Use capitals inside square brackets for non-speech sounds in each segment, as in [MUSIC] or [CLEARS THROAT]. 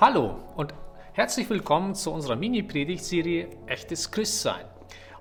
Hallo und herzlich willkommen zu unserer Mini-Predigtserie Echtes Christsein.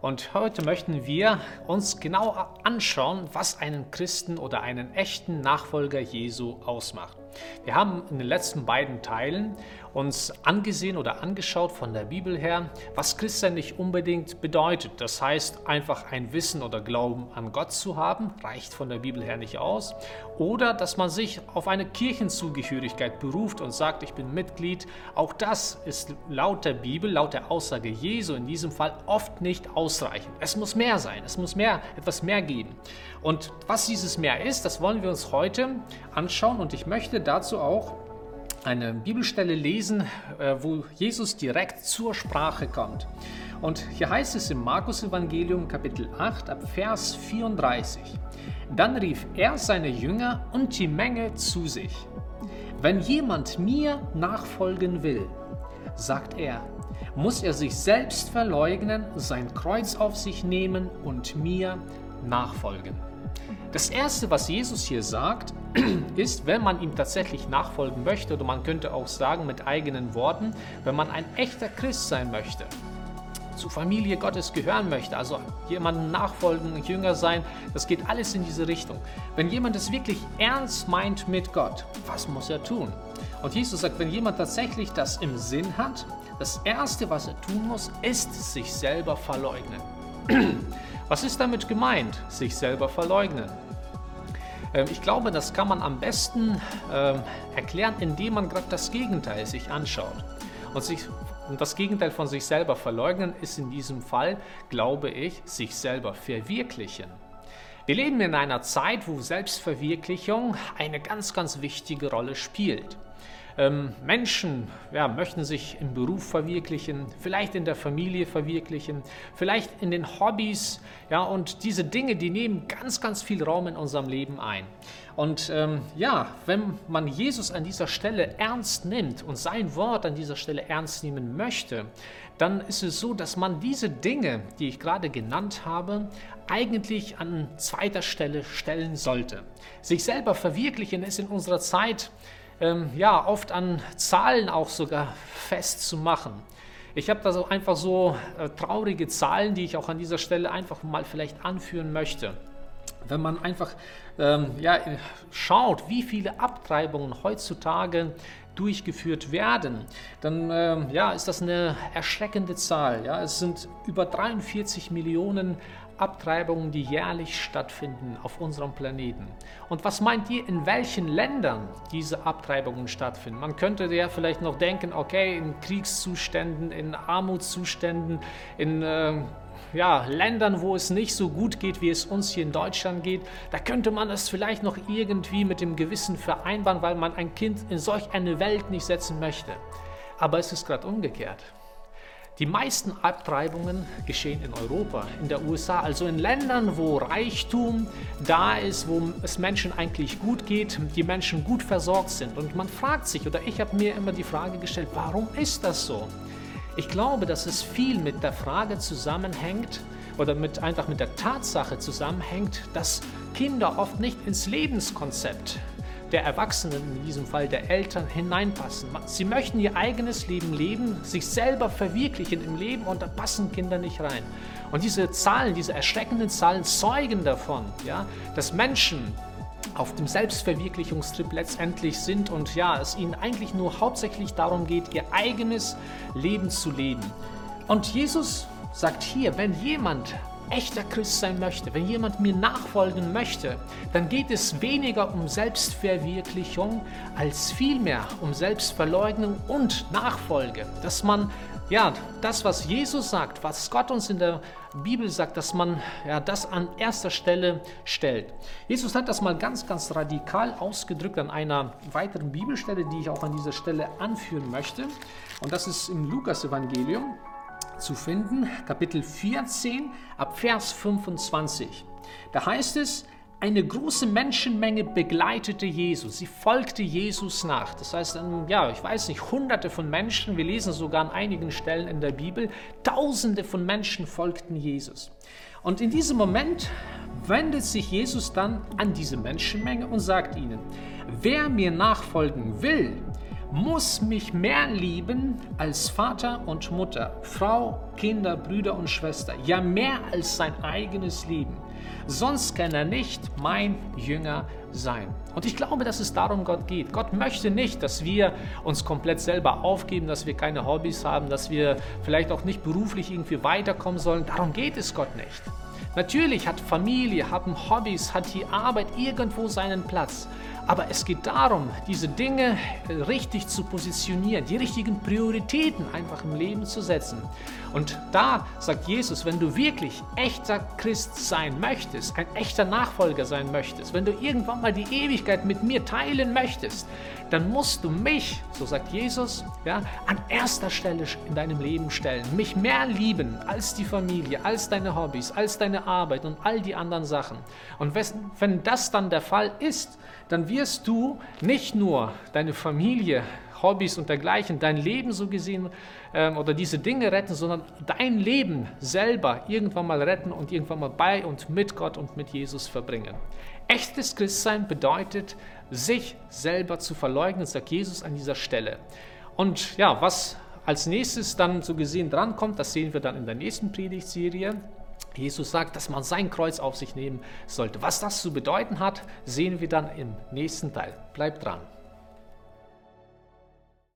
Und heute möchten wir uns genau anschauen, was einen Christen oder einen echten Nachfolger Jesu ausmacht. Wir haben in den letzten beiden Teilen uns angesehen oder angeschaut von der Bibel her, was Christsein nicht unbedingt bedeutet. Das heißt, einfach ein Wissen oder Glauben an Gott zu haben, reicht von der Bibel her nicht aus. Oder dass man sich auf eine Kirchenzugehörigkeit beruft und sagt, ich bin Mitglied. Auch das ist laut der Bibel, laut der Aussage Jesu in diesem Fall oft nicht ausreichend. Es muss mehr sein, es muss mehr, etwas mehr geben. Und was dieses mehr ist, das wollen wir uns heute anschauen und ich möchte dazu auch eine Bibelstelle lesen, äh, wo Jesus direkt zur Sprache kommt. Und hier heißt es im Markus Evangelium Kapitel 8 ab Vers 34. Dann rief er seine Jünger und die Menge zu sich. Wenn jemand mir nachfolgen will, sagt er, muss er sich selbst verleugnen, sein Kreuz auf sich nehmen und mir nachfolgen. Das Erste, was Jesus hier sagt, [CLEARS THROAT] ist, wenn man ihm tatsächlich nachfolgen möchte, oder man könnte auch sagen mit eigenen Worten, wenn man ein echter Christ sein möchte, zur Familie Gottes gehören möchte, also jemandem nachfolgen, Jünger sein, das geht alles in diese Richtung. Wenn jemand es wirklich ernst meint mit Gott, was muss er tun? Und Jesus sagt, wenn jemand tatsächlich das im Sinn hat, das Erste, was er tun muss, ist sich selber verleugnen. [CLEARS THROAT] Was ist damit gemeint, sich selber verleugnen? Ähm, ich glaube, das kann man am besten ähm, erklären, indem man gerade das Gegenteil sich anschaut. Und, sich, und das Gegenteil von sich selber verleugnen ist in diesem Fall, glaube ich, sich selber verwirklichen. Wir leben in einer Zeit, wo Selbstverwirklichung eine ganz, ganz wichtige Rolle spielt. Ähm, Menschen ja, möchten sich im Beruf verwirklichen, vielleicht in der Familie verwirklichen, vielleicht in den Hobbys. Ja, und diese Dinge, die nehmen ganz, ganz viel Raum in unserem Leben ein. Und ähm, ja, wenn man Jesus an dieser Stelle ernst nimmt und sein Wort an dieser Stelle ernst nehmen möchte, dann ist es so, dass man diese Dinge, die ich gerade genannt habe, eigentlich an zweiter Stelle stellen sollte. Sich selber verwirklichen ist in unserer Zeit ähm, ja, oft an Zahlen auch sogar festzumachen. Ich habe da so einfach so äh, traurige Zahlen, die ich auch an dieser Stelle einfach mal vielleicht anführen möchte. Wenn man einfach ähm, ja, schaut, wie viele Abtreibungen heutzutage durchgeführt werden, dann ähm, ja, ist das eine erschreckende Zahl. Ja? Es sind über 43 Millionen Abtreibungen, die jährlich stattfinden auf unserem Planeten. Und was meint ihr, in welchen Ländern diese Abtreibungen stattfinden? Man könnte ja vielleicht noch denken, okay, in Kriegszuständen, in Armutszuständen, in äh, ja, Ländern, wo es nicht so gut geht, wie es uns hier in Deutschland geht, da könnte man es vielleicht noch irgendwie mit dem Gewissen vereinbaren, weil man ein Kind in solch eine Welt nicht setzen möchte. Aber es ist gerade umgekehrt. Die meisten Abtreibungen geschehen in Europa, in der USA, also in Ländern, wo Reichtum da ist, wo es Menschen eigentlich gut geht, die Menschen gut versorgt sind. Und man fragt sich, oder ich habe mir immer die Frage gestellt, warum ist das so? Ich glaube, dass es viel mit der Frage zusammenhängt oder mit, einfach mit der Tatsache zusammenhängt, dass Kinder oft nicht ins Lebenskonzept der Erwachsenen, in diesem Fall der Eltern, hineinpassen. Sie möchten ihr eigenes Leben leben, sich selber verwirklichen im Leben und da passen Kinder nicht rein. Und diese Zahlen, diese erschreckenden Zahlen zeugen davon, ja, dass Menschen auf dem Selbstverwirklichungstrip letztendlich sind und ja, es ihnen eigentlich nur hauptsächlich darum geht, ihr eigenes Leben zu leben. Und Jesus sagt hier, wenn jemand echter Christ sein möchte, wenn jemand mir nachfolgen möchte, dann geht es weniger um Selbstverwirklichung als vielmehr um Selbstverleugnung und Nachfolge. Dass man ja, das, was Jesus sagt, was Gott uns in der Bibel sagt, dass man ja, das an erster Stelle stellt. Jesus hat das mal ganz, ganz radikal ausgedrückt an einer weiteren Bibelstelle, die ich auch an dieser Stelle anführen möchte. Und das ist im Lukas-Evangelium zu finden, Kapitel 14 ab Vers 25. Da heißt es, eine große Menschenmenge begleitete Jesus. Sie folgte Jesus nach. Das heißt, ja, ich weiß nicht, hunderte von Menschen, wir lesen sogar an einigen Stellen in der Bibel, tausende von Menschen folgten Jesus. Und in diesem Moment wendet sich Jesus dann an diese Menschenmenge und sagt ihnen, wer mir nachfolgen will, muss mich mehr lieben als Vater und Mutter, Frau, Kinder, Brüder und Schwester, ja mehr als sein eigenes Leben. Sonst kann er nicht mein Jünger sein. Und ich glaube, dass es darum Gott geht. Gott möchte nicht, dass wir uns komplett selber aufgeben, dass wir keine Hobbys haben, dass wir vielleicht auch nicht beruflich irgendwie weiterkommen sollen. Darum geht es Gott nicht. Natürlich hat Familie, haben Hobbys, hat die Arbeit irgendwo seinen Platz. Aber es geht darum, diese Dinge richtig zu positionieren, die richtigen Prioritäten einfach im Leben zu setzen. Und da sagt Jesus, wenn du wirklich echter Christ sein möchtest, ein echter Nachfolger sein möchtest, wenn du irgendwann mal die Ewigkeit mit mir teilen möchtest, dann musst du mich, so sagt Jesus, ja, an erster Stelle in deinem Leben stellen, mich mehr lieben als die Familie, als deine Hobbys, als deine Arbeit und all die anderen Sachen. Und wenn das dann der Fall ist, dann wirst du nicht nur deine Familie, Hobbys und dergleichen, dein Leben so gesehen ähm, oder diese Dinge retten, sondern dein Leben selber irgendwann mal retten und irgendwann mal bei und mit Gott und mit Jesus verbringen. Echtes Christsein bedeutet, sich selber zu verleugnen, sagt Jesus an dieser Stelle. Und ja, was als nächstes dann so gesehen drankommt, das sehen wir dann in der nächsten Predigtserie. Jesus sagt, dass man sein Kreuz auf sich nehmen sollte. Was das zu bedeuten hat, sehen wir dann im nächsten Teil. Bleibt dran.